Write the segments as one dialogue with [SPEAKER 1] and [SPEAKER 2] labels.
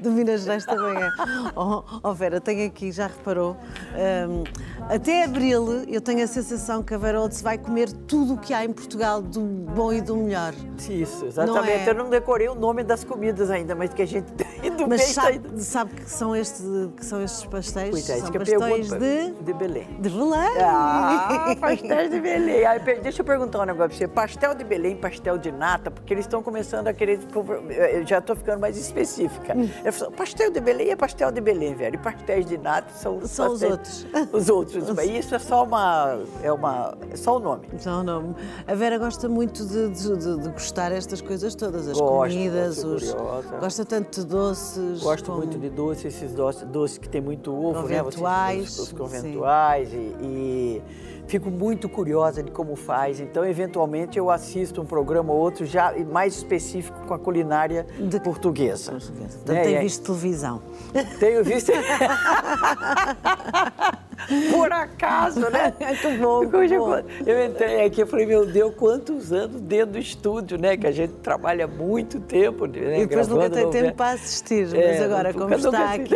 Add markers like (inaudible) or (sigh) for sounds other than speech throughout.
[SPEAKER 1] de Minas Gerais também é. Oh, oh, Vera, tenho aqui, já reparou, um, até abril eu tenho a sensação que a Vera Olds vai comer tudo o que há em Portugal do bom e do melhor.
[SPEAKER 2] Isso, exatamente. Não é? Eu não decorei o nome das comidas ainda, mas que a gente
[SPEAKER 1] Mas sabe, sabe, que, são estes, que são estes pastéis?
[SPEAKER 2] Pois é,
[SPEAKER 1] são
[SPEAKER 2] pastéis de... De Belém.
[SPEAKER 1] De Belém.
[SPEAKER 2] Ah, pastéis de Belém. Aí, deixa eu perguntar um negócio pra você. Pastel de Belém, pastel de nata, porque eles estão começando a querer... Eu já estou ficando mais específica. Hum. Falou, pastel de Belém é pastel de Belém, velho. E pastéis de nata são,
[SPEAKER 1] são os outros. (laughs)
[SPEAKER 2] Os outros. Isso é só uma. É uma. É só o nome.
[SPEAKER 1] Só o nome. A Vera gosta muito de, de, de, de gostar estas coisas todas, as gosto, comidas, os. Curiosa. Gosta tanto de doces.
[SPEAKER 2] Gosto como... muito de doces, esses doces, doces que tem muito ovo,
[SPEAKER 1] conventuais,
[SPEAKER 2] né? Vocês, os, os conventuais e, e fico muito curiosa de como faz. Então, eventualmente, eu assisto um programa ou outro já mais específico com a culinária de... portuguesa. portuguesa.
[SPEAKER 1] Então, né? tem visto televisão?
[SPEAKER 2] Tenho visto. (laughs) Por acaso, né? (laughs)
[SPEAKER 1] Muito bom, muito
[SPEAKER 2] bom. Eu entrei aqui e falei, meu Deus, quantos anos dentro do estúdio, né? Que a gente trabalha muito tempo. Né?
[SPEAKER 1] E depois nunca tem tempo para assistir. É, mas agora, como está aqui,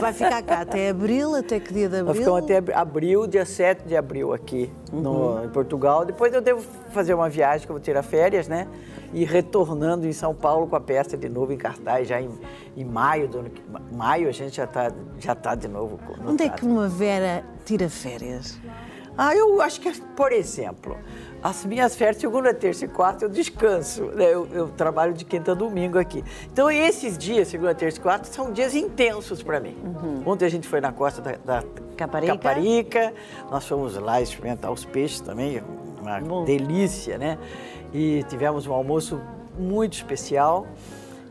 [SPEAKER 1] vai ficar cá até abril, até que dia de abril?
[SPEAKER 2] Ficamos até abril, dia 7 de abril aqui uhum. no, em Portugal. Depois eu devo fazer uma viagem que eu vou tirar férias, né? E retornando em São Paulo com a peça de novo em cartaz, já em, em maio. Do, maio a gente já está já tá de novo.
[SPEAKER 1] Onde é que uma Vera tira férias?
[SPEAKER 2] Ah, eu acho que, por exemplo, as minhas férias, segunda, terça e quarta, eu descanso. Né? Eu, eu, trabalho de quinta a domingo aqui. Então, esses dias, segunda, terça e quarta, são dias intensos para mim. Uhum. Ontem a gente foi na costa da, da
[SPEAKER 1] Caparica.
[SPEAKER 2] Caparica. Nós fomos lá experimentar os peixes também, uma Bom. delícia, né? E tivemos um almoço muito especial.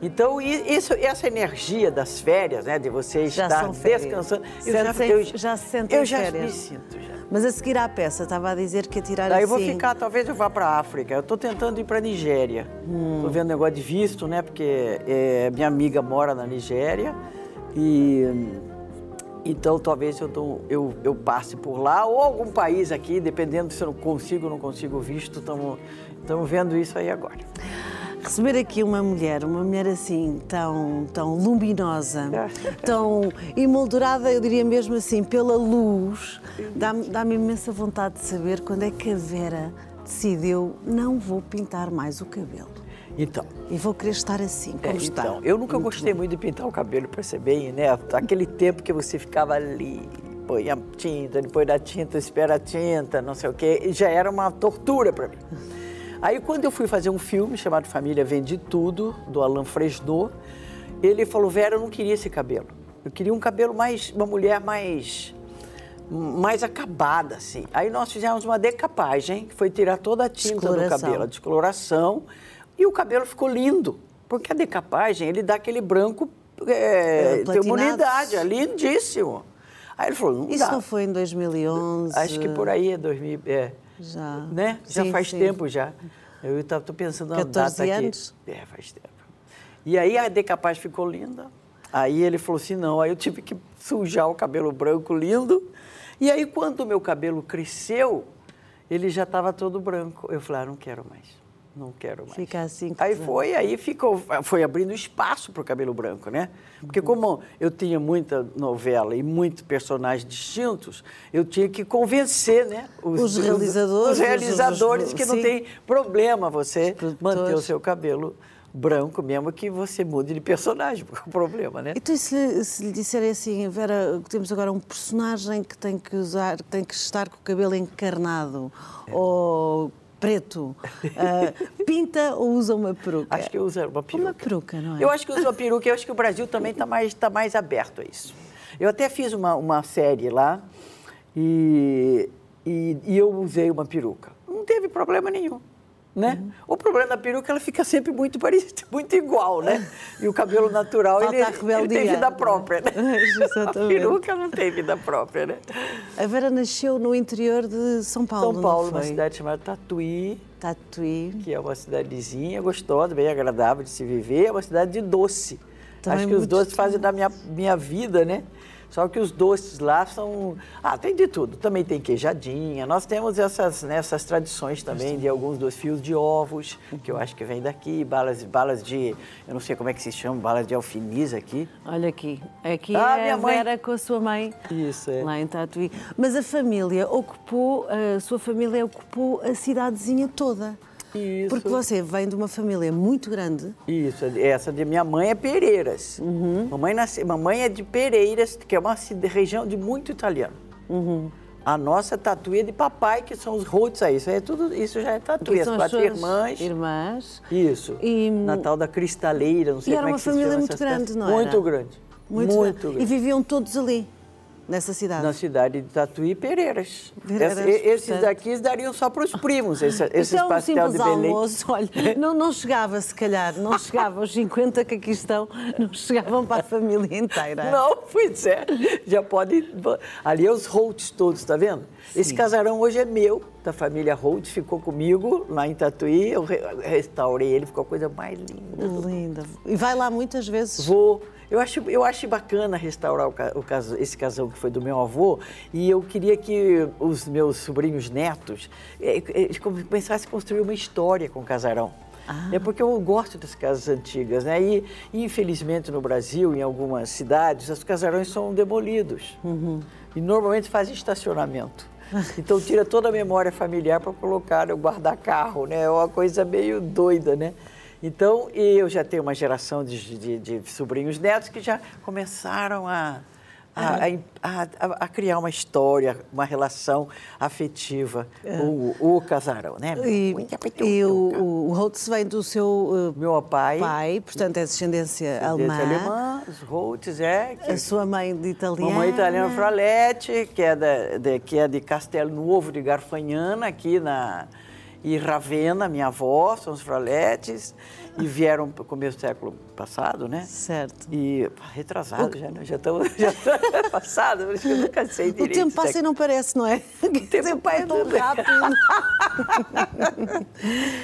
[SPEAKER 2] Então, isso, essa energia das férias, né, de você
[SPEAKER 1] já
[SPEAKER 2] estar descansando,
[SPEAKER 1] eu já, eu, já se
[SPEAKER 2] eu já
[SPEAKER 1] férias.
[SPEAKER 2] me sinto já.
[SPEAKER 1] Mas a seguir à peça, estava a dizer que ia tirar
[SPEAKER 2] Daí
[SPEAKER 1] assim...
[SPEAKER 2] eu vou ficar, talvez eu vá para a África. Eu estou tentando ir para a Nigéria. Estou hum. vendo negócio de visto, né, porque é, minha amiga mora na Nigéria e então, talvez eu, tô, eu, eu, passe por lá ou algum país aqui, dependendo se eu não consigo ou não consigo visto. Estamos vendo isso aí agora.
[SPEAKER 1] Receber aqui uma mulher, uma mulher assim, tão, tão luminosa, (laughs) tão emoldurada, eu diria mesmo assim, pela luz, dá-me dá imensa vontade de saber quando é que a Vera decidiu não vou pintar mais o cabelo.
[SPEAKER 2] Então.
[SPEAKER 1] E vou querer estar assim, como é, está. Então,
[SPEAKER 2] eu nunca muito gostei bom. muito de pintar o cabelo, para ser bem, né? Aquele tempo que você ficava ali, põe a tinta, depois da tinta, espera a tinta, não sei o quê, já era uma tortura para mim. Aí, quando eu fui fazer um filme chamado Família Vende Tudo, do Alain Fresnot, ele falou: Vera, eu não queria esse cabelo. Eu queria um cabelo mais. uma mulher mais mais acabada, assim. Aí nós fizemos uma decapagem, que foi tirar toda a tinta do cabelo, a descoloração, e o cabelo ficou lindo, porque a decapagem, ele dá aquele branco, é, é, tem imunidade, é lindíssimo. Aí ele falou, não
[SPEAKER 1] Isso
[SPEAKER 2] dá.
[SPEAKER 1] não foi em 2011?
[SPEAKER 2] Acho que por aí é 2000, é. Já. Né? Já sim, faz sim. tempo já. Eu estou pensando na 14 data
[SPEAKER 1] anos?
[SPEAKER 2] aqui. É, faz tempo. E aí a decapagem ficou linda. Aí ele falou assim, não, aí eu tive que sujar o cabelo branco lindo. E aí quando o meu cabelo cresceu, ele já estava todo branco. Eu falei, ah, não quero mais não quero mais.
[SPEAKER 1] Fica assim.
[SPEAKER 2] Aí foi, aí ficou, foi abrindo espaço para o cabelo branco, né? Porque uhum. como eu tinha muita novela e muitos personagens distintos, eu tinha que convencer, né?
[SPEAKER 1] Os, os realizadores.
[SPEAKER 2] Os realizadores os, os, que não sim. tem problema você manter o seu cabelo branco, mesmo que você mude de personagem, (laughs) porque é um problema, né?
[SPEAKER 1] Então, se, se lhe disserem assim, Vera, temos agora um personagem que tem que usar, que tem que estar com o cabelo encarnado, é. ou preto, uh, pinta ou usa uma peruca?
[SPEAKER 2] Acho que usa uma peruca.
[SPEAKER 1] Uma peruca, não é?
[SPEAKER 2] Eu acho que usa uma peruca, eu acho que o Brasil também está mais, tá mais aberto a isso. Eu até fiz uma, uma série lá e, e, e eu usei uma peruca. Não teve problema nenhum né? Uhum. O problema da peruca ela fica sempre muito parecido, (laughs) muito igual, né? E o cabelo natural ele, ele, tem vida própria, né? (laughs) A peruca não tem vida própria, né?
[SPEAKER 1] A Vera nasceu no interior de São Paulo.
[SPEAKER 2] São Paulo, uma cidade chamada Tatuí.
[SPEAKER 1] Tatuí.
[SPEAKER 2] Que é uma cidadezinha gostosa, bem agradável de se viver. É uma cidade de doce. Também Acho que os doces fazem da minha, minha vida, né? Só que os doces lá são. Ah, tem de tudo. Também tem queijadinha. Nós temos essas, né, essas tradições também de alguns dos fios de ovos, que eu acho que vem daqui, balas, balas de. Eu não sei como é que se chama, balas de alfinis aqui.
[SPEAKER 1] Olha aqui. Aqui ah, é a Vera mãe. com a sua mãe.
[SPEAKER 2] Isso, é.
[SPEAKER 1] Lá em Tatuí. Mas a família ocupou, a sua família ocupou a cidadezinha toda. Isso. Porque você vem de uma família muito grande.
[SPEAKER 2] Isso, essa de minha mãe é Pereiras. Uhum. Mamãe, nasce, mamãe é de Pereiras, que é uma região de muito italiano. Uhum. A nossa tatuia é de papai, que são os roots aí. Isso, é tudo, isso já é tatuia. As quatro irmãs.
[SPEAKER 1] Irmãs.
[SPEAKER 2] Isso. E... Natal da Cristaleira, não sei
[SPEAKER 1] e
[SPEAKER 2] como é que
[SPEAKER 1] se chama. era uma família muito grande, não
[SPEAKER 2] é? Muito grande. Muito, muito grande. grande.
[SPEAKER 1] E viviam todos ali. Nessa cidade?
[SPEAKER 2] Na cidade de Tatuí e Pereiras. Pereiras esses daqui dariam só para os primos, esses, esses então, pastel de Belém.
[SPEAKER 1] almoço, olha, não, não chegava se calhar, não chegava os 50 que aqui estão, não chegavam para a família inteira.
[SPEAKER 2] Não, pois é, já pode... Ali é os Holtz todos, está vendo? Sim. Esse casarão hoje é meu, da família Holtz, ficou comigo lá em Tatuí, eu restaurei ele, ficou a coisa mais linda.
[SPEAKER 1] Linda. E vai lá muitas vezes?
[SPEAKER 2] Vou. Eu acho, eu acho bacana restaurar o, o, esse casão que foi do meu avô e eu queria que os meus sobrinhos netos é, é, começassem a construir uma história com o casarão. Ah. É porque eu gosto das casas antigas, né? E, infelizmente no Brasil, em algumas cidades, os casarões são demolidos. Uhum. E normalmente fazem estacionamento. Então tira toda a memória familiar para colocar, guardar carro, né? É uma coisa meio doida, né? Então, eu já tenho uma geração de, de, de sobrinhos netos que já começaram a, a, a, a, criar uma história, uma relação afetiva, é. o, o casarão, né?
[SPEAKER 1] E, e o, o Holtz vem do seu
[SPEAKER 2] uh, meu pai,
[SPEAKER 1] pai, portanto é descendência, descendência alemã.
[SPEAKER 2] alemã. Os Holtz é
[SPEAKER 1] que, a sua mãe de italiana.
[SPEAKER 2] Mamãe italiana Fraletti, que é de, de, que é de Castelo Novo de Garfagnana, aqui na e Ravena, minha avó, são os Fraletes, e vieram para o começo do século passado, né?
[SPEAKER 1] Certo.
[SPEAKER 2] E retrasado já, né? Já estamos (laughs) já passado, isso que eu nunca sei direito.
[SPEAKER 1] O tempo passa e não parece, não é?
[SPEAKER 2] O (laughs) tempo passa tão rápido.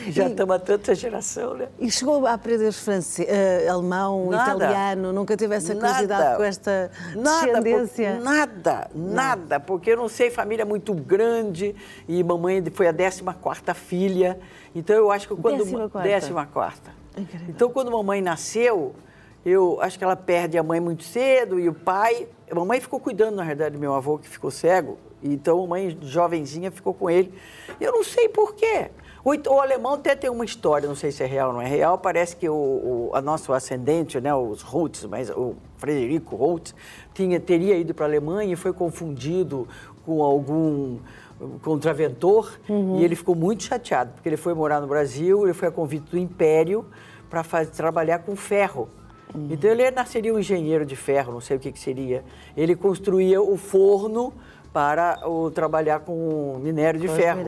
[SPEAKER 2] (laughs) já e, estamos há tanta geração, né?
[SPEAKER 1] E chegou a aprender francês, uh, alemão, nada, italiano, nunca teve essa curiosidade nada, com esta nada, descendência?
[SPEAKER 2] Por, nada, nada, porque eu não sei, família muito grande e mamãe foi a 14 quarta filha, então eu acho que quando...
[SPEAKER 1] Décima quarta.
[SPEAKER 2] Décima quarta. Então, quando a mamãe nasceu, eu acho que ela perde a mãe muito cedo e o pai. A mamãe ficou cuidando, na verdade, do meu avô, que ficou cego. Então, a mãe, jovenzinha, ficou com ele. Eu não sei por quê. O, o, alemão até tem uma história, não sei se é real ou não é real. Parece que o, o a nosso ascendente, né, os Holtz, mas o Frederico Holtz, tinha, teria ido para a Alemanha e foi confundido com algum contraventor uhum. e ele ficou muito chateado, porque ele foi morar no Brasil, ele foi a convite do Império para trabalhar com ferro. Uhum. Então ele nasceria um engenheiro de ferro, não sei o que, que seria. Ele construía o forno para o, trabalhar com minério de ferro.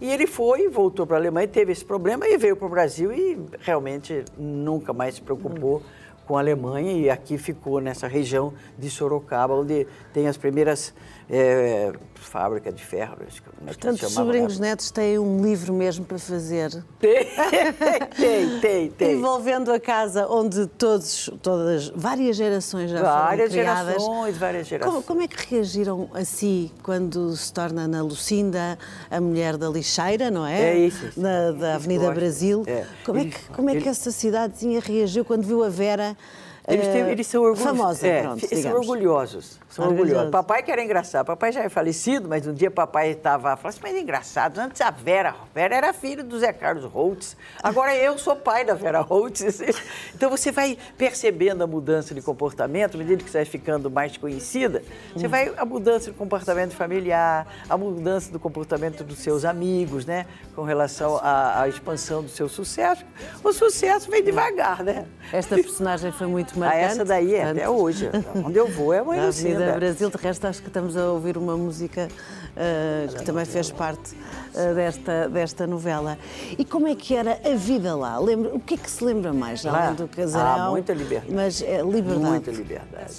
[SPEAKER 2] E ele foi, voltou para a Alemanha, teve esse problema e veio para o Brasil e realmente nunca mais se preocupou. Uhum com a Alemanha e aqui ficou nessa região de Sorocaba, onde tem as primeiras é, fábricas de ferro.
[SPEAKER 1] É Portanto, os sobrinhos lá. netos têm um livro mesmo para fazer.
[SPEAKER 2] Tem, (laughs) tem, tem, tem.
[SPEAKER 1] Envolvendo a casa onde todos, todas, várias gerações já
[SPEAKER 2] várias
[SPEAKER 1] foram criadas.
[SPEAKER 2] Várias gerações, várias gerações.
[SPEAKER 1] Como, como, é que reagiram a si quando se torna Ana Lucinda a mulher da lixeira, não é?
[SPEAKER 2] É isso. isso.
[SPEAKER 1] Da, da Avenida Brasil. É. Como é que, como é que essa cidadezinha reagiu quando viu a Vera
[SPEAKER 2] eles, têm, eles são orgulhosos.
[SPEAKER 1] Famosa,
[SPEAKER 2] é,
[SPEAKER 1] pronto,
[SPEAKER 2] são orgulhosos. São orgulhosos. Papai que era engraçado. Papai já é falecido, mas um dia papai estava falando assim, mas é engraçado, antes a Vera, a Vera era filha do Zé Carlos Holtz, agora eu sou pai da Vera Holtz. (laughs) Então você vai percebendo a mudança de comportamento, à medida que você vai ficando mais conhecida, você vai a mudança de comportamento familiar, a mudança do comportamento dos seus amigos, né? Com relação à, à expansão do seu sucesso. O sucesso vem devagar, né?
[SPEAKER 1] Esta personagem foi muito muito marcante.
[SPEAKER 2] Ah, essa daí é, até hoje. (laughs) Onde eu vou é uma Lucinda.
[SPEAKER 1] Avenida Brasil, de resto acho que estamos a ouvir uma música uh, que também fez parte uh, desta, desta novela. E como é que era a vida lá? Lembra, o que é que se lembra mais,
[SPEAKER 2] Lá?
[SPEAKER 1] além do casarão?
[SPEAKER 2] Ah, muita liberdade.
[SPEAKER 1] Mas é, liberdade.
[SPEAKER 2] Muita liberdade.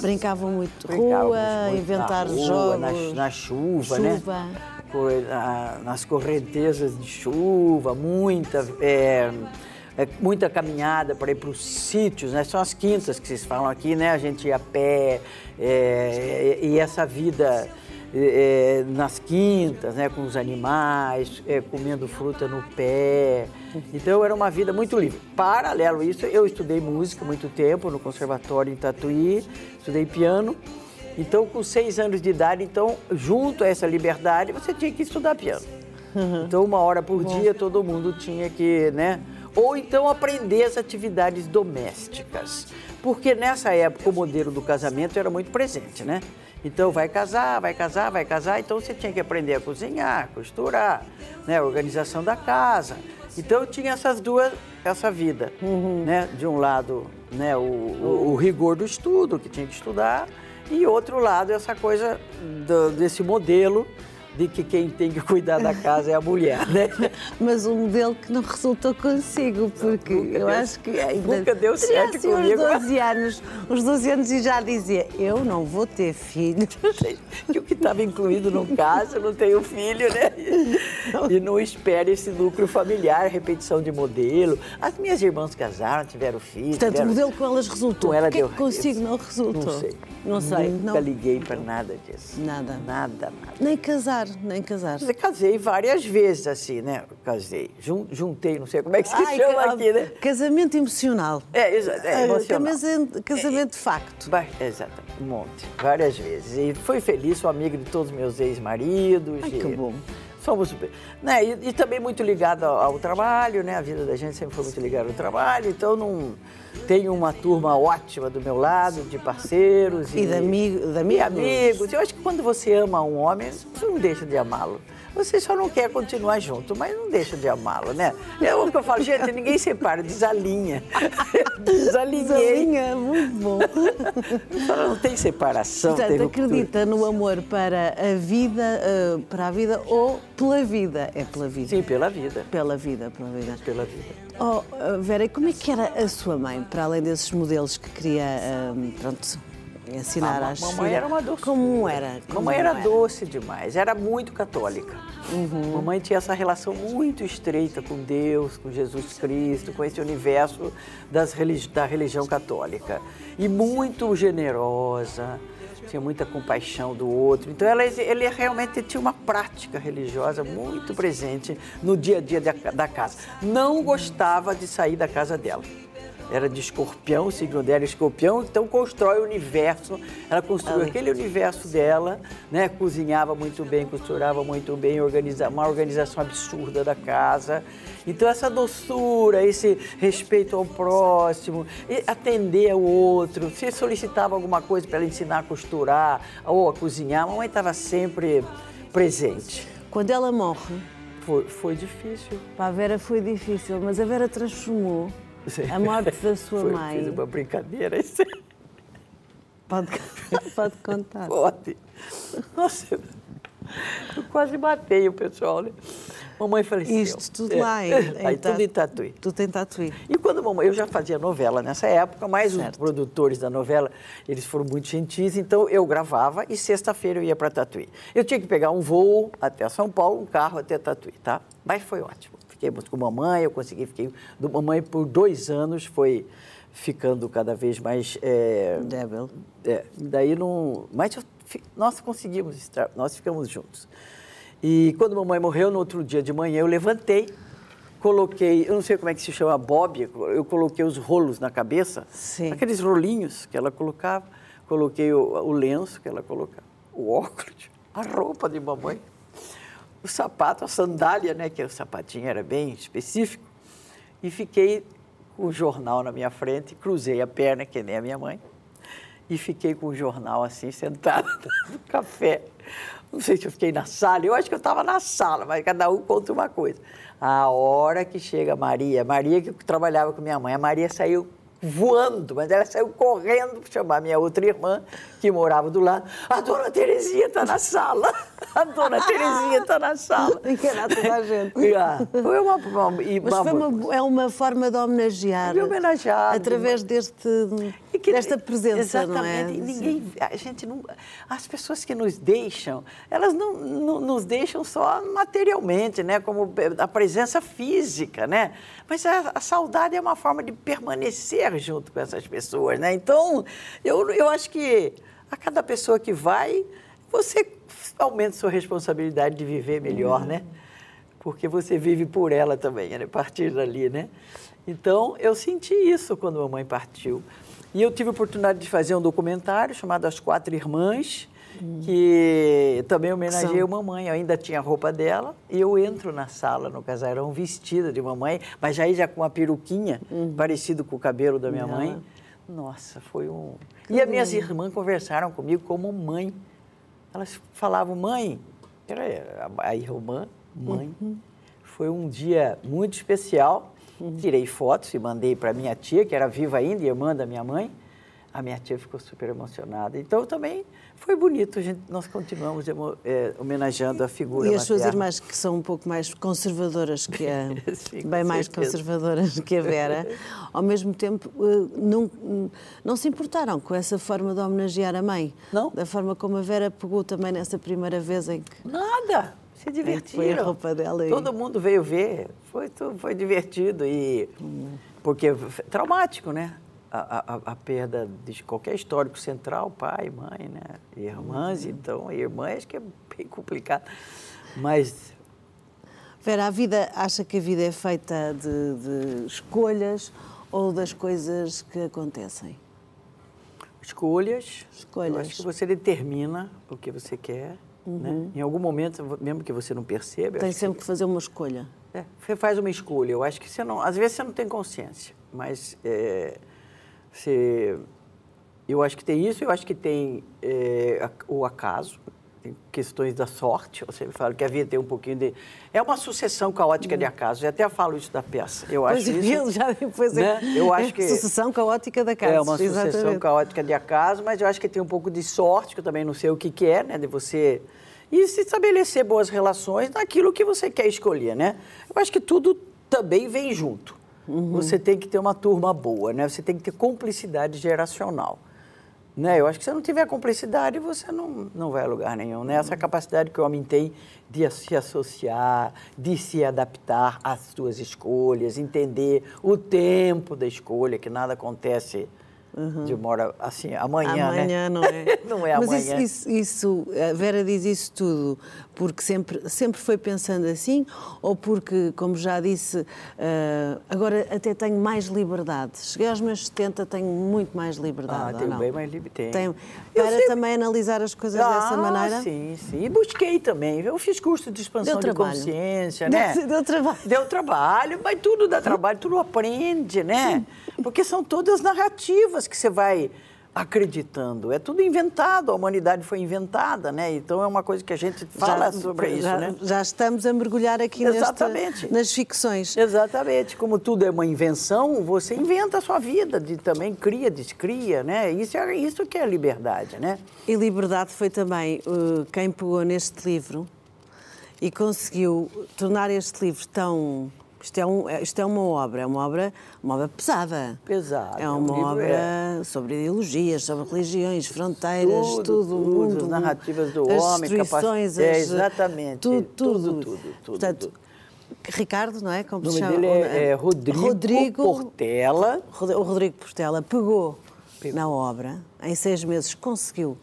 [SPEAKER 1] Brincavam muito
[SPEAKER 2] Brincávamos
[SPEAKER 1] rua,
[SPEAKER 2] muito
[SPEAKER 1] inventar
[SPEAKER 2] na rua,
[SPEAKER 1] jogos.
[SPEAKER 2] Na, na chuva,
[SPEAKER 1] chuva.
[SPEAKER 2] né? Co- na- nas correntezas de chuva, muita, é, é, muita caminhada para ir para os sítios, né? São as quintas que vocês falam aqui, né? A gente ia a pé, é, e, essa vida é, nas quintas, né? Com os animais, é, comendo fruta no pé. Então era uma vida muito livre. Paralelo a isso, eu estudei música muito tempo no conservatório em Tatuí, estudei piano. Então, com seis anos de idade, então, junto a essa liberdade, você tinha que estudar piano. Então, uma hora por dia, todo mundo tinha que, né? Ou então aprender as atividades domésticas. Porque nessa época o modelo do casamento era muito presente, né? Então, vai casar, vai casar, vai casar, então você tinha que aprender a cozinhar, costurar, né? A organização da casa. Então, eu tinha essas duas, essa vida, né? De um lado, né? O, o- o rigor do estudo, que tinha que estudar, e outro lado, essa coisa do- desse modelo de que quem tem que cuidar da casa é a mulher, né? (laughs)
[SPEAKER 1] Mas um modelo que não resultou consigo, porque
[SPEAKER 2] Nunca
[SPEAKER 1] eu
[SPEAKER 2] deu-
[SPEAKER 1] acho que ainda
[SPEAKER 2] nunca deu certo
[SPEAKER 1] assim
[SPEAKER 2] comigo.
[SPEAKER 1] uns 12 anos, uns 12 anos e já dizia, eu não vou ter filhos.
[SPEAKER 2] que (laughs) o que estava incluído no caso, não tenho filho, né? E não espere esse núcleo familiar, repetição de modelo. As minhas irmãs casaram, tiveram filhos.
[SPEAKER 1] Portanto, o
[SPEAKER 2] tiveram...
[SPEAKER 1] modelo com elas resultou.
[SPEAKER 2] Com ela
[SPEAKER 1] que é
[SPEAKER 2] deu-
[SPEAKER 1] que consigo não resultou?
[SPEAKER 2] Não sei.
[SPEAKER 1] Não sei.
[SPEAKER 2] Nunca
[SPEAKER 1] não.
[SPEAKER 2] liguei para nada disso.
[SPEAKER 1] Nada.
[SPEAKER 2] Nada, nada.
[SPEAKER 1] Nem casar, nem casar.
[SPEAKER 2] Eu casei várias vezes assim, né? Casei. Jun- Juntei, não sei como é que se
[SPEAKER 1] Ai,
[SPEAKER 2] chama
[SPEAKER 1] ca-
[SPEAKER 2] aqui, né?
[SPEAKER 1] Casamento emocional.
[SPEAKER 2] É, exato, é emocional.
[SPEAKER 1] casamento- Casamento de facto.
[SPEAKER 2] Vai- Exatamente, um monte, várias vezes. E fui feliz, sou amiga de todos os meus ex-maridos.
[SPEAKER 1] Ai, que
[SPEAKER 2] e
[SPEAKER 1] bom.
[SPEAKER 2] Somos, né, e, e também muito ligado ao, ao trabalho, né? A vida da gente sempre foi muito ligada ao trabalho, então não tenho uma turma ótima do meu lado, de parceiros.
[SPEAKER 1] E de amigo- de
[SPEAKER 2] e
[SPEAKER 1] amigos.
[SPEAKER 2] amigos. Eu acho que quando você ama um homem, você não deixa de amá-lo. Você só não quer continuar junto, mas não deixa de amá-lo, né? É o que eu falo, gente, ninguém separa, desalinha. (laughs) Desalinhei.
[SPEAKER 1] Zalinha, muito bom.
[SPEAKER 2] Não tem separação, tem
[SPEAKER 1] Portanto,
[SPEAKER 2] ruptura.
[SPEAKER 1] acredita no amor para a vida, eh, para a vida ou pela vida? É pela vida.
[SPEAKER 2] Sim, pela vida.
[SPEAKER 1] Pela vida, pela vida.
[SPEAKER 2] Pela vida.
[SPEAKER 1] Oh, eh, Vera, e como é que era a sua mãe, para além desses modelos que queria, eh, pronto, ensinar
[SPEAKER 2] A
[SPEAKER 1] às
[SPEAKER 2] mamãe
[SPEAKER 1] filhas?
[SPEAKER 2] era uma doce.
[SPEAKER 1] Como era? Como
[SPEAKER 2] Mamãe era doce demais, era muito católica.
[SPEAKER 1] Uhum.
[SPEAKER 2] Mamãe tinha essa relação muito estreita com Deus, com Jesus Cristo, com esse universo das religi- da religião católica. E muito generosa, tinha muita compaixão do outro. Então ela, ele realmente tinha uma prática religiosa muito presente no dia a dia da, da casa. Não gostava de sair da casa dela era de escorpião, o signo dela é escorpião, então constrói o universo. Ela construiu aquele universo dela, né? Cozinhava muito bem, costurava muito bem, organiza, uma organização absurda da casa. Então essa doçura, esse respeito ao próximo, atender ao outro, se solicitava alguma coisa para ela ensinar a costurar ou a cozinhar, a mamãe estava sempre presente.
[SPEAKER 1] Quando ela morre,
[SPEAKER 2] Foi, foi difícil.
[SPEAKER 1] para a Vera foi difícil, mas a Vera transformou a morte da sua
[SPEAKER 2] Foi-
[SPEAKER 1] mãe.
[SPEAKER 2] Fiz uma brincadeira. isso é
[SPEAKER 1] Pode, (laughs) pode contar.
[SPEAKER 2] Pode. Nossa, eu quase matei o pessoal, né? Mamãe faleceu.
[SPEAKER 1] Isto tudo
[SPEAKER 2] É.
[SPEAKER 1] lá em,
[SPEAKER 2] Aí tudo em Tatuí.
[SPEAKER 1] Tudo em Tatuí.
[SPEAKER 2] E quando mamãe, eu já fazia novela nessa época, mas
[SPEAKER 1] Certo.
[SPEAKER 2] os produtores da novela, eles foram muito gentis, então eu gravava e sexta-feira eu ia para Tatuí. Eu tinha que pegar um voo até São Paulo, um carro até Tatuí, tá? Mas foi ótimo. Fiquei muito com mamãe, eu consegui, fiquei do mamãe por dois anos, foi ficando cada vez mais... é, é, daí não. Mas eu nós conseguimos, estar, nós ficamos juntos. E quando mamãe morreu, no outro dia de manhã, eu levantei, coloquei, eu não sei como é que se chama, bob, eu coloquei os rolos na cabeça,
[SPEAKER 1] Sim.
[SPEAKER 2] aqueles rolinhos que ela colocava, coloquei o, o lenço que ela colocava, o óculos, a roupa de mamãe, o sapato, a sandália, né, que o sapatinho era bem específico, e fiquei com o jornal na minha frente, cruzei a perna, que nem a minha mãe, e fiquei com o jornal assim, sentada (laughs) no café. Não sei se eu fiquei na sala, eu acho que eu estava na sala, mas cada um conta uma coisa. A hora que chega a Maria, Maria que trabalhava com minha mãe, a Maria saiu voando, mas ela saiu correndo para chamar minha outra irmã, que morava do lado. A dona Terezinha está na sala. A dona Terezinha está na sala.
[SPEAKER 1] Enganar toda a gente. (laughs)
[SPEAKER 2] Ah, foi uma, uma, e
[SPEAKER 1] Mas foi uma, é uma forma de homenagear.
[SPEAKER 2] De homenagear.
[SPEAKER 1] Através deste,
[SPEAKER 2] que,
[SPEAKER 1] desta presença,
[SPEAKER 2] exatamente,
[SPEAKER 1] não é?
[SPEAKER 2] Ninguém, a gente não, as pessoas que nos deixam, elas não, não, nos deixam só materialmente, né? Como a presença física, né? Mas a, a, saudade é uma forma de permanecer junto com essas pessoas, né? Então, eu, eu acho que a cada pessoa que vai, você aumenta sua responsabilidade de viver melhor, uhum. né? Porque você vive por ela também, né? a partir dali, né? Então, eu senti isso quando a mamãe partiu. E eu tive a oportunidade de fazer um documentário chamado As Quatro Irmãs, hum. que também homenageei a mamãe. Eu ainda tinha a roupa dela e eu entro na sala, no casarão, vestida de mamãe, mas aí já com uma peruquinha, uhum. parecido com o cabelo da minha mãe. Nossa, foi um... E as minhas irmãs conversaram comigo como mãe. Elas falavam, mãe, era a irmã, mãe. Uhum. Foi um dia muito especial. Uhum. Tirei fotos e mandei para minha tia, que era viva ainda, irmã da minha mãe. A minha tia ficou super emocionada. Então também foi bonito. Gente, nós continuamos é, homenageando a figura.
[SPEAKER 1] E as suas irmãs, que são um pouco mais conservadoras que a. (laughs) Sim, bem mais conservadoras que a Vera, (laughs) ao mesmo tempo eh, não, não se importaram com essa forma de homenagear a mãe.
[SPEAKER 2] Não?
[SPEAKER 1] Da forma como a Vera pegou também nessa primeira vez em que.
[SPEAKER 2] Nada! Se divertiram.
[SPEAKER 1] Foi a roupa dela.
[SPEAKER 2] E... Todo mundo veio ver. Foi, foi divertido. E. Hum. Porque traumático, né? A, a, a, perda de qualquer histórico central, pai, mãe, né? irmãs, uhum. então, irmãs que é bem complicado. Mas.
[SPEAKER 1] Vera, a vida, acha que a vida é feita de, de escolhas ou das coisas que acontecem?
[SPEAKER 2] Escolhas.
[SPEAKER 1] Escolhas. Eu
[SPEAKER 2] acho que você determina o que você quer. Né? Uhum. Né? Em algum momento, mesmo que você não perceba.
[SPEAKER 1] Tem sempre que... que fazer uma escolha.
[SPEAKER 2] É, você faz uma escolha. Eu acho que você não. Às vezes você não tem consciência, mas. É, você, eu acho que tem isso, eu acho que tem é, o acaso, tem questões da sorte. Você fala que a vida tem um pouquinho de. É uma sucessão caótica de acasos. Eu até falo isso da peça. Eu
[SPEAKER 1] acho
[SPEAKER 2] pois
[SPEAKER 1] isso. Já depois
[SPEAKER 2] né?
[SPEAKER 1] é,
[SPEAKER 2] eu acho que
[SPEAKER 1] sucessão caótica de acasos.
[SPEAKER 2] É uma sucessão exatamente. caótica de acasos, mas eu acho que tem um pouco de sorte, que eu também não sei o que, que é, né? De você e se estabelecer boas relações naquilo que você quer escolher, né? Eu acho que tudo também vem junto. Uhum. Você tem que ter uma turma boa, né? Você tem que ter cumplicidade geracional. Né? Eu acho que se não tiver cumplicidade, você não, não vai a lugar nenhum. Né? Essa capacidade que o homem tem de se associar, de se adaptar às suas escolhas, entender o tempo da escolha, que nada acontece Uhum. De uma hora assim, amanhã,
[SPEAKER 1] amanhã
[SPEAKER 2] né?
[SPEAKER 1] não é. (laughs)
[SPEAKER 2] não é
[SPEAKER 1] Mas
[SPEAKER 2] amanhã.
[SPEAKER 1] Isso, isso, a Vera diz isso tudo porque sempre, sempre foi pensando assim ou porque, como já disse, uh, agora até tenho mais liberdade. Cheguei aos meus 70, tenho muito mais liberdade.
[SPEAKER 2] Ah, tenho bem mais liberdade.
[SPEAKER 1] Tenho. Para sempre... também analisar as coisas ah, dessa maneira?
[SPEAKER 2] Sim, sim. E busquei também. Eu fiz curso de expansão de consciência, né? (laughs)
[SPEAKER 1] Deu trabalho.
[SPEAKER 2] Deu trabalho, mas tudo dá trabalho, tudo aprende, né? Porque são todas narrativas que você vai acreditando. É tudo inventado, a humanidade foi inventada, né? Então é uma coisa que a gente fala já, sobre isso,
[SPEAKER 1] já,
[SPEAKER 2] né?
[SPEAKER 1] Já estamos a mergulhar aqui Exatamente. nas ficções.
[SPEAKER 2] Exatamente. Como tudo é uma invenção, você inventa a sua vida, de, também cria, descria, né? Isso é isso que é liberdade, né?
[SPEAKER 1] E liberdade foi também uh, quem pegou neste livro e conseguiu tornar este livro tão isto é, um, é, isto é uma obra, é uma obra, uma obra pesada.
[SPEAKER 2] Pesada.
[SPEAKER 1] É uma obra é. sobre ideologias, sobre religiões, fronteiras, tudo, tudo, tudo
[SPEAKER 2] narrativas do
[SPEAKER 1] as
[SPEAKER 2] homem,
[SPEAKER 1] destruições,
[SPEAKER 2] capac... é, exatamente.
[SPEAKER 1] Tudo, tudo, tudo. tudo, tudo
[SPEAKER 2] Portanto,
[SPEAKER 1] Ricardo, não é? Como
[SPEAKER 2] o
[SPEAKER 1] nome
[SPEAKER 2] chama? dele é, é Rodrigo, Rodrigo Portela.
[SPEAKER 1] O Rodrigo Portela pegou, pegou na obra, em seis meses conseguiu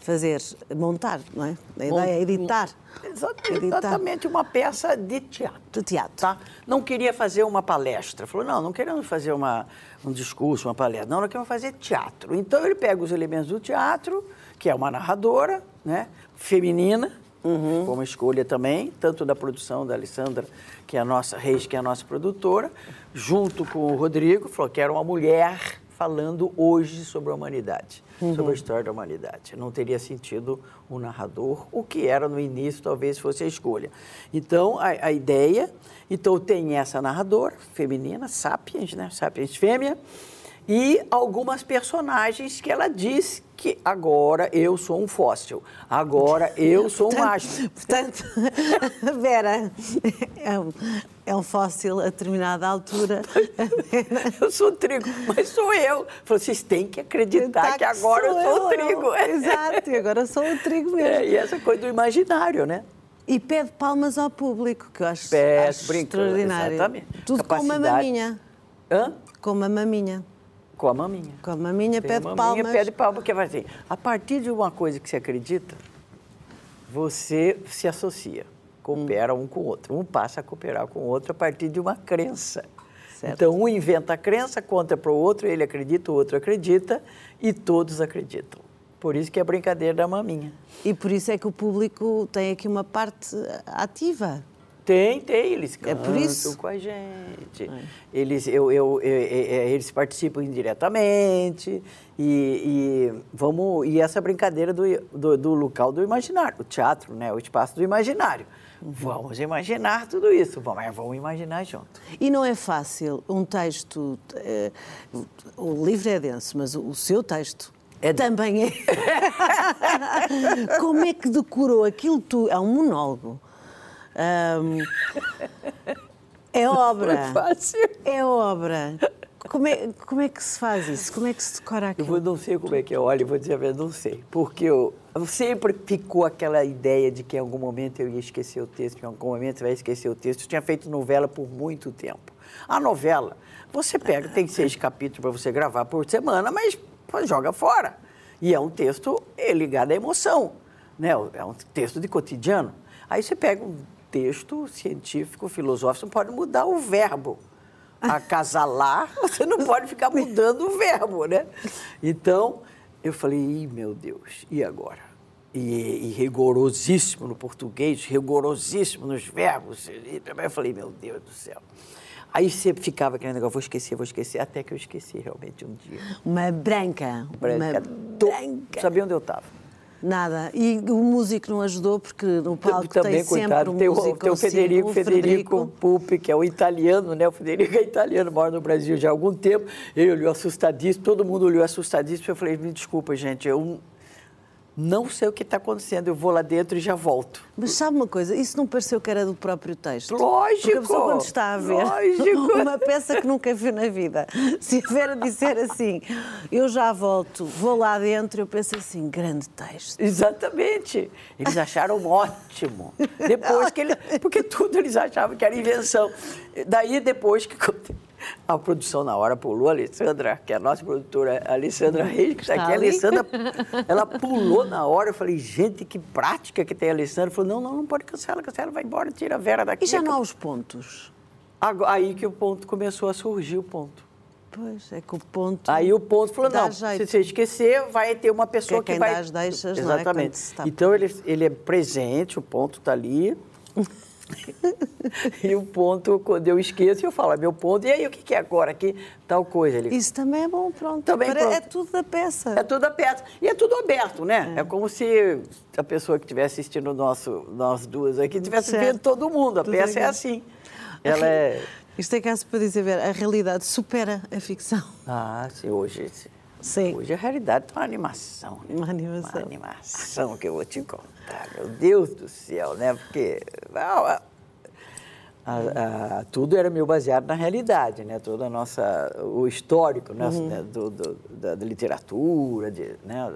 [SPEAKER 1] fazer, montar, não é? A ideia é editar.
[SPEAKER 2] Exatamente, uma peça de teatro.
[SPEAKER 1] De teatro.
[SPEAKER 2] Tá? Não queria fazer uma palestra. Falou, não, não queremos fazer uma, um discurso, uma palestra. Não, nós queremos fazer teatro. Então ele pega os elementos do teatro, que é uma narradora, né? Feminina, uhum. foi uma escolha também, tanto da produção da Alessandra, que é a nossa, Reis, que é a nossa produtora, junto com o Rodrigo, falou que era uma mulher falando hoje sobre a humanidade, uhum. sobre a história da humanidade. Não teria sentido o narrador, o que era no início talvez fosse a escolha. Então, a, a ideia, então tem essa narradora feminina, Sapiens, né? Sapiens fêmea, e algumas personagens que ela diz que agora eu sou um fóssil, agora eu sou um macho.
[SPEAKER 1] Portanto, (laughs) Vera, é um, é um fóssil a determinada altura.
[SPEAKER 2] eu sou trigo, mas sou eu. Vocês têm que acreditar tá que agora eu sou o trigo.
[SPEAKER 1] Exato, e agora sou o trigo mesmo. É,
[SPEAKER 2] e essa coisa do imaginário, né?
[SPEAKER 1] E pede palmas ao público, que eu acho, Pede, acho brinca, extraordinário. Exatamente. Tudo Capacidade... com uma maminha.
[SPEAKER 2] Hã?
[SPEAKER 1] Com uma maminha.
[SPEAKER 2] Com a maminha.
[SPEAKER 1] Com a maminha, Tem pede maminha, palmas.
[SPEAKER 2] pede palmas, porque vai assim, a partir de uma coisa que você acredita, você se associa, coopera hum. um com o outro. Um passa a cooperar com o outro a partir de uma crença. Certo. Então, um inventa a crença, conta para o outro, ele acredita, o outro acredita, e todos acreditam. Por isso que é a brincadeira da maminha.
[SPEAKER 1] E por isso é que o público tem aqui uma parte ativa.
[SPEAKER 2] Tem, tem, eles cantam é por isso? com a gente. É. Eles, eu, eu, eu, eles participam indiretamente e, e, vamos, e essa brincadeira do, do, do, local do imaginário, o teatro, né, o espaço do imaginário. Uhum. Vamos imaginar tudo isso, vamos, vamos imaginar junto.
[SPEAKER 1] E não é fácil um texto, é, o livro é denso, mas o, o seu texto é também é. (laughs) Como é que decorou aquilo? Tu, é um monólogo um, é obra.
[SPEAKER 2] É fácil.
[SPEAKER 1] É obra. Como é, como é que se faz isso? Como é que se decora aquilo?
[SPEAKER 2] Eu não sei como é que é. Olha, vou dizer a verdade, não sei. Porque eu, eu, sempre ficou aquela ideia de que em algum momento eu ia esquecer o texto, em algum momento você vai esquecer o texto. Eu tinha feito novela por muito tempo. A novela, você pega, tem seis capítulos para você gravar por semana, mas joga fora. E é um texto ligado à emoção. Né? É um texto de cotidiano. Aí você pega um texto científico, filosófico, você pode mudar o verbo. Acasalar, (laughs) você não pode ficar mudando o verbo, né? Então, eu falei, meu Deus, e agora? E, e, rigorosíssimo no português, rigorosíssimo nos verbos. E eu falei, meu Deus do céu. Aí sempre ficava aquele negócio, vou esquecer, vou esquecer, até que eu esqueci realmente um dia.
[SPEAKER 1] Uma branca.
[SPEAKER 2] Branca. Uma branca. Sabia onde eu estava.
[SPEAKER 1] Nada. E o músico não ajudou, porque no palco Também, tem coitado, sempre um
[SPEAKER 2] músico tem o, Federico, o Federico Pupi, que é o italiano, né? O Federico é italiano, mora no Brasil já há algum tempo. Ele olhou assustadíssimo, todo mundo olhou assustadíssimo. Eu falei, me desculpa, gente, eu não sei o que está acontecendo, eu vou lá dentro e já volto.
[SPEAKER 1] Mas sabe uma coisa, isso não pareceu que era do próprio texto?
[SPEAKER 2] Lógico!
[SPEAKER 1] Porque a pessoa quando está a ver lógico. (laughs) uma peça que nunca viu na vida, se a Vera disser assim, eu já volto, vou lá dentro, eu penso assim, grande texto.
[SPEAKER 2] Exatamente. Eles acharam ótimo. Depois que ele... Porque tudo eles achavam que era invenção. Daí, depois que a produção na hora pulou, a Alessandra, que é a nossa produtora, a Alessandra Reis, que está aqui, a Alessandra, (laughs) ela pulou na hora. Eu falei, gente, que prática que tem a Alessandra. Falou, não, não, não pode cancelar, cancela, vai embora, tira a Vera daqui.
[SPEAKER 1] E já não há os pontos?
[SPEAKER 2] Aí que o ponto começou a surgir, o ponto.
[SPEAKER 1] Pois, é que o ponto.
[SPEAKER 2] Aí o ponto falou: não, jeito. se você esquecer, vai ter uma pessoa que,
[SPEAKER 1] é que
[SPEAKER 2] vai.
[SPEAKER 1] Dá as deixas,
[SPEAKER 2] Exatamente.
[SPEAKER 1] Não é?
[SPEAKER 2] Então ele, ele é presente, o ponto está ali. (laughs) e o ponto, quando eu esqueço, eu falo, é meu ponto, e aí o que é agora aqui? Tal coisa. Ele...
[SPEAKER 1] Isso também é bom, pronto. Também pronto. É tudo da peça.
[SPEAKER 2] É tudo da peça. E é tudo aberto, né? É, é como se a pessoa que estivesse assistindo nosso, nós duas aqui estivesse vendo todo mundo. A tudo peça é assim. (laughs) Ela é...
[SPEAKER 1] Isto é caso para dizer, a realidade supera a ficção.
[SPEAKER 2] Ah, sim, hoje sim.
[SPEAKER 1] Sim.
[SPEAKER 2] Hoje a realidade é uma animação.
[SPEAKER 1] Né? Uma animação.
[SPEAKER 2] Uma animação que eu vou te contar. Meu Deus do céu, né? Porque a, a, a, tudo era meio baseado na realidade, né? Toda a nossa, o histórico né? Uhum. né? Do, do, da, da, literatura, de, né?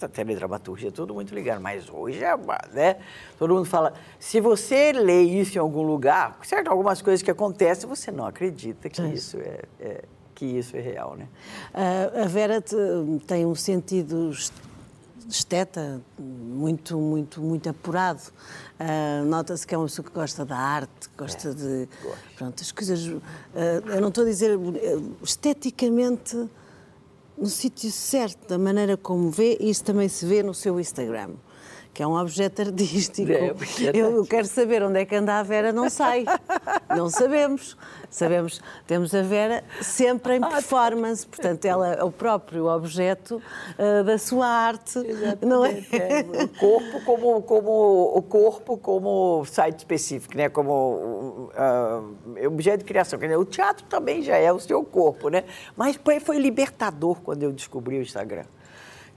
[SPEAKER 2] da teledramaturgia, tudo muito ligado. Mas hoje é, né? Todo mundo fala, se você lê isso em algum lugar, certo? Algumas coisas que acontecem, você não acredita que isso é, é que isso é real, né?
[SPEAKER 1] a Vera tem um sentido esteta muito, muito, muito apurado. Uh, Nota-se que é uma pessoa que gosta da arte, gosta é, de. Gosto. Pronto, as coisas. Uh, eu não estou a dizer esteticamente no sítio certo, da maneira como vê, isso também se vê no seu Instagram que é um objeto artístico. É, eu quero saber onde é que anda a Vera, não sei. não sabemos. Sabemos, temos a Vera sempre em ah, performance, portanto, ela é o próprio objeto uh, da sua arte, Exatamente. não é? é?
[SPEAKER 2] O corpo como, como o corpo como site específico, né? Como uh, objeto de criação. O teatro também já é o seu corpo, né? Mas foi libertador quando eu descobri o Instagram.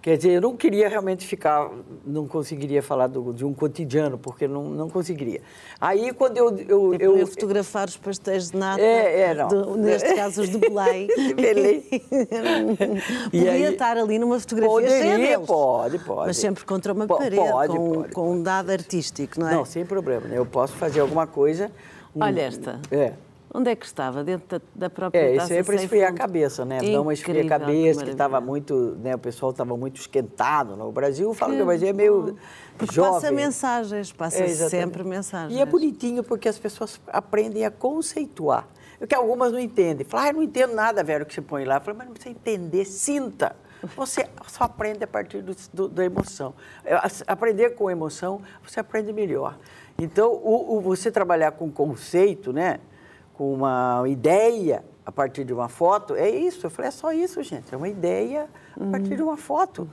[SPEAKER 2] Quer dizer, eu não queria realmente ficar, não conseguiria falar do, de um cotidiano, porque não, não conseguiria. Aí, quando eu... Eu,
[SPEAKER 1] eu, eu fotografar os pastéis de nata, é, é, não. Do, neste caso os de Belém. (laughs) Belém. (laughs) Podia aí, estar ali numa fotografia
[SPEAKER 2] poderia, Pode, pode.
[SPEAKER 1] Mas sempre contra uma parede, pode, com, pode, com um dado artístico, não é?
[SPEAKER 2] Não, sem problema. Né? Eu posso fazer alguma coisa...
[SPEAKER 1] Um, Olha esta. É. Onde é que estava? Dentro da, da própria
[SPEAKER 2] É, isso é para esfriar a cabeça, né? Incrível, Dá uma esfriar a cabeça, que, que estava muito, né? O pessoal estava muito esquentado. No Brasil, falo que o Brasil é meio porque jovem.
[SPEAKER 1] passa mensagens, passa é, sempre mensagens.
[SPEAKER 2] E é bonitinho porque as pessoas aprendem a conceituar. Porque algumas não entendem. Falam, ah, eu não entendo nada, velho, que você põe lá. Eu falo, mas não precisa entender, sinta. Você só aprende a partir do, do, da emoção. É, aprender com emoção, você aprende melhor. Então, o, o você trabalhar com conceito, né? Com uma ideia a partir de uma foto, é isso. Eu falei, é só isso, gente. É uma ideia a partir de uma foto.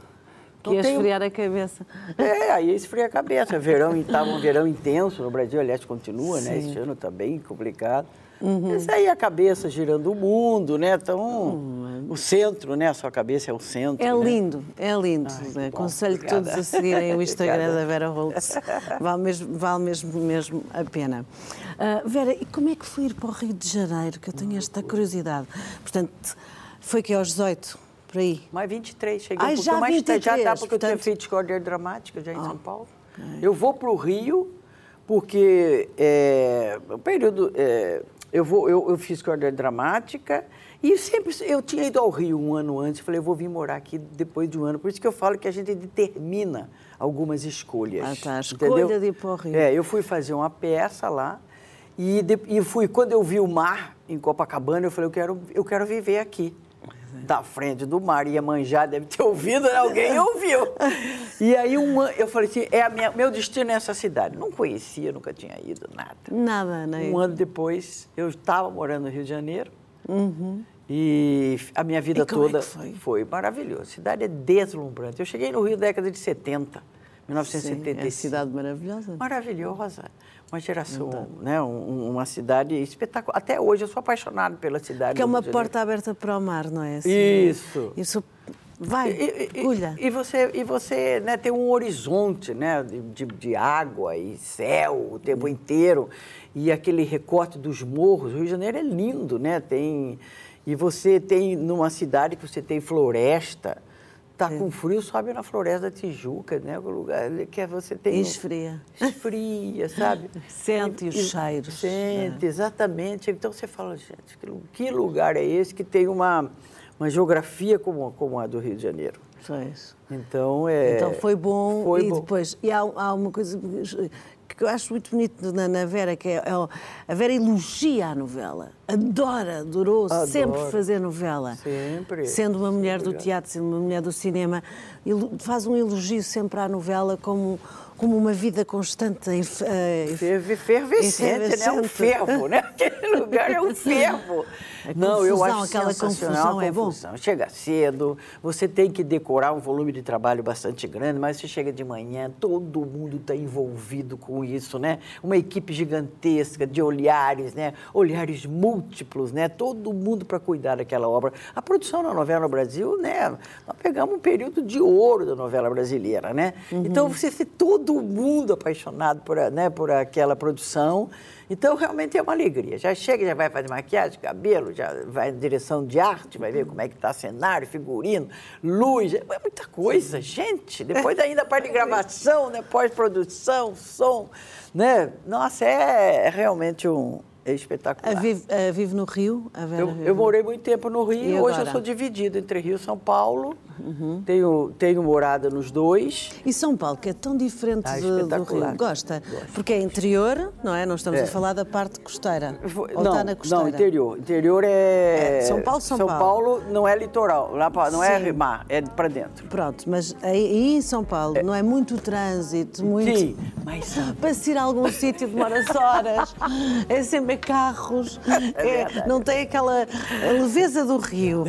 [SPEAKER 1] Que ia tenho... esfriar a cabeça.
[SPEAKER 2] É, aí esfria a cabeça. Verão, estava um verão intenso no Brasil, aliás, continua, Sim. né? Este ano está bem complicado. Uhum. Mas aí a cabeça girando o mundo, né? Então, uhum. o centro, né? A sua cabeça é o centro.
[SPEAKER 1] É
[SPEAKER 2] né?
[SPEAKER 1] lindo, é lindo. Ai, Aconselho bom, todos a seguirem o (laughs) Instagram da Vera Holtz. Vale mesmo, vale mesmo, mesmo a pena. Uh, Vera, e como é que foi ir para o Rio de Janeiro? Que eu tenho esta curiosidade. Portanto, foi que aos 18, por aí?
[SPEAKER 2] Mais 23, cheguei Ai, um já mais 23, já dá porque portanto... eu tinha feito escola dramática já em oh. São Paulo. Okay. Eu vou para o Rio porque é, o período é, eu, vou, eu, eu fiz escola dramática e sempre eu tinha ido ao Rio um ano antes, falei, eu vou vir morar aqui depois de um ano. Por isso que eu falo que a gente determina algumas escolhas.
[SPEAKER 1] Ah, tá. A escolha entendeu? de ir para o Rio.
[SPEAKER 2] É, eu fui fazer uma peça lá e, de, e fui, quando eu vi o mar em Copacabana, eu falei, eu quero, eu quero viver aqui. É. Da frente do mar, ia manjar, deve ter ouvido, né? alguém (laughs) ouviu. E aí uma, eu falei assim, é a minha, meu destino é essa cidade. Não conhecia, nunca tinha ido, nada.
[SPEAKER 1] Nada, né?
[SPEAKER 2] Um ano depois, eu estava morando no Rio de Janeiro. Uhum. E a minha vida
[SPEAKER 1] e
[SPEAKER 2] toda
[SPEAKER 1] é foi?
[SPEAKER 2] foi maravilhosa. A cidade é deslumbrante. Eu cheguei no Rio na década de 70, 1975. Sim, é
[SPEAKER 1] cidade maravilhosa.
[SPEAKER 2] Maravilhosa uma geração, né? Um, uma cidade espetacular. Até hoje eu sou apaixonado pela cidade.
[SPEAKER 1] Que é uma porta aberta para o mar, não é?
[SPEAKER 2] Assim, Isso.
[SPEAKER 1] Isso vai, e,
[SPEAKER 2] e, E você, e você né, tem um horizonte né, de, de água e céu o tempo inteiro. E aquele recorte dos morros. O Rio de Janeiro é lindo, né? Tem, e você tem, numa cidade que você tem floresta, Tá é. com frio, sobe na Floresta da Tijuca, né? O lugar que é você tem.
[SPEAKER 1] Esfria.
[SPEAKER 2] Esfria, sabe? (laughs)
[SPEAKER 1] Sente os cheiros.
[SPEAKER 2] Sente, é. exatamente. Então você fala, gente, que lugar é esse que tem uma, uma geografia como, como a do Rio de Janeiro?
[SPEAKER 1] Só isso.
[SPEAKER 2] Então, é,
[SPEAKER 1] então foi bom. Foi e bom. depois, e há, há uma coisa que eu acho muito bonito na, na Vera, que é, é, a Vera elogia a novela, adora, adorou Adoro. sempre fazer novela.
[SPEAKER 2] Sempre.
[SPEAKER 1] Sendo uma mulher do teatro, sendo uma mulher do cinema, faz um elogio sempre à novela como como uma vida constante em, uh,
[SPEAKER 2] fervescente, né? Um fervo, né? (laughs) Aquele lugar é um fervo.
[SPEAKER 1] Não, confusão, eu acho aquela confusão é bom.
[SPEAKER 2] Chega cedo, você tem que decorar um volume de trabalho bastante grande, mas você chega de manhã, todo mundo está envolvido com isso, né? Uma equipe gigantesca de olhares, né? Olhares múltiplos, né? Todo mundo para cuidar daquela obra. A produção da novela no Brasil, né? Nós pegamos um período de ouro da novela brasileira, né? Uhum. Então você vê todo mundo apaixonado por, né, por aquela produção. Então, realmente é uma alegria. Já chega, já vai fazer maquiagem, cabelo, já vai em direção de arte, vai ver como é que está cenário, figurino, luz, é muita coisa, gente. Depois ainda a parte de gravação, né, pós-produção, som, né? Nossa, é, é realmente um, é espetacular.
[SPEAKER 1] A vive, a vive, no Rio?
[SPEAKER 2] Eu, eu, morei muito tempo no Rio. E Hoje eu sou dividido entre Rio e São Paulo. Uhum. Tenho, tenho morada nos dois.
[SPEAKER 1] E São Paulo, que é tão diferente
[SPEAKER 2] Ah,
[SPEAKER 1] do, do
[SPEAKER 2] espetacular.
[SPEAKER 1] Rio, gosta?
[SPEAKER 2] Gosto.
[SPEAKER 1] Porque é interior, não é? Não estamos
[SPEAKER 2] É.
[SPEAKER 1] a falar da parte costeira. Ou
[SPEAKER 2] não,
[SPEAKER 1] está na costeira?
[SPEAKER 2] não, interior. Interior é...
[SPEAKER 1] É, São Paulo, São
[SPEAKER 2] São
[SPEAKER 1] Paulo.
[SPEAKER 2] Paulo não é litoral, não é mar, é para dentro.
[SPEAKER 1] Pronto, mas aí, em São Paulo não é muito trânsito, muito.
[SPEAKER 2] Sim, mas sabe,
[SPEAKER 1] Para se ir a algum (laughs) sítio demora-se horas, é sempre carros, é-
[SPEAKER 2] verdade.
[SPEAKER 1] não tem aquela leveza do rio.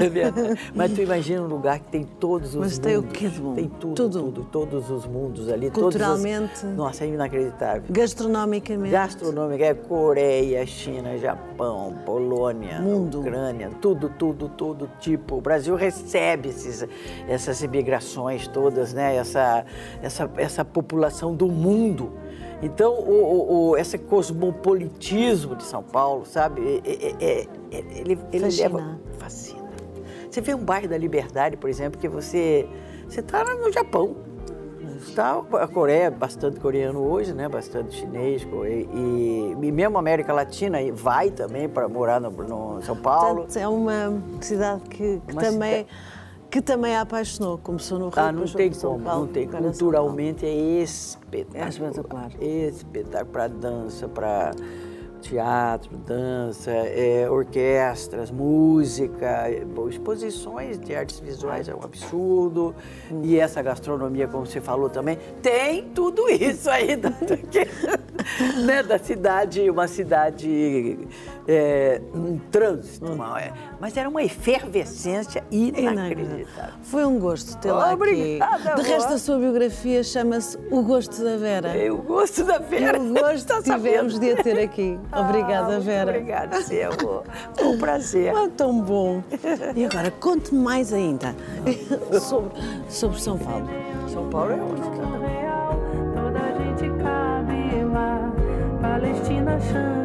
[SPEAKER 2] É verdade. Mas tu imagina um lugar que tem todos os
[SPEAKER 1] Mas
[SPEAKER 2] mundos.
[SPEAKER 1] tem o quê de bom?
[SPEAKER 2] Tem tudo,
[SPEAKER 1] Tudo.
[SPEAKER 2] tudo, todos os mundos ali. as-
[SPEAKER 1] Culturalmente.
[SPEAKER 2] Nossa, é inacreditável.
[SPEAKER 1] Gastronomicamente.
[SPEAKER 2] Gastronômica é Coreia, China, Japão, Polônia,
[SPEAKER 1] Mundo.
[SPEAKER 2] Ucrânia, tudo, tudo, todo tipo. O Brasil recebe esses, essas imigrações todas, né? Essa, essa, essa população do mundo. Então, o, o- o- esse cosmopolitismo de São Paulo, sabe? Ele, ele
[SPEAKER 1] Fascina.
[SPEAKER 2] leva. Fascina. Você vê um bairro da Liberdade, por exemplo, que você você está no Japão. Está a Coreia, bastante coreano hoje, né? Bastante chinês e, e mesmo a América Latina e vai também para morar no, no São Paulo.
[SPEAKER 1] Portanto, é uma cidade que, que
[SPEAKER 2] Uma
[SPEAKER 1] também, que também a apaixonou. Começou no Rio,
[SPEAKER 2] Ah, não tem como,
[SPEAKER 1] Paulo,
[SPEAKER 2] não tem.
[SPEAKER 1] São
[SPEAKER 2] Culturalmente é espetacular.
[SPEAKER 1] É espetacular.
[SPEAKER 2] Espetáculo para dança, para teatro, dança, é, orquestras, música, exposições de artes visuais é um absurdo. E essa gastronomia, como você falou também, tem tudo isso aí (laughs) (laughs) né, da cidade, uma cidade é, um trânsito, uma- é, mas era uma efervescência inacreditável.
[SPEAKER 1] Foi um gosto tê-la aqui. De resto, a sua biografia chama-se O Gosto da Vera.
[SPEAKER 2] Eu gosto da
[SPEAKER 1] E
[SPEAKER 2] Vera.
[SPEAKER 1] o (laughs) gosto
[SPEAKER 2] Tá
[SPEAKER 1] que tivemos
[SPEAKER 2] sabendo?
[SPEAKER 1] de a ter aqui. (laughs) Obrigada,
[SPEAKER 2] Ah,
[SPEAKER 1] Vera.
[SPEAKER 2] Obrigada, Cia, amor. Foi um prazer.
[SPEAKER 1] Ah, tão bom. E agora, conte-me mais ainda sobre, sobre São Paulo.
[SPEAKER 2] São Paulo é ótimo.
[SPEAKER 3] pressure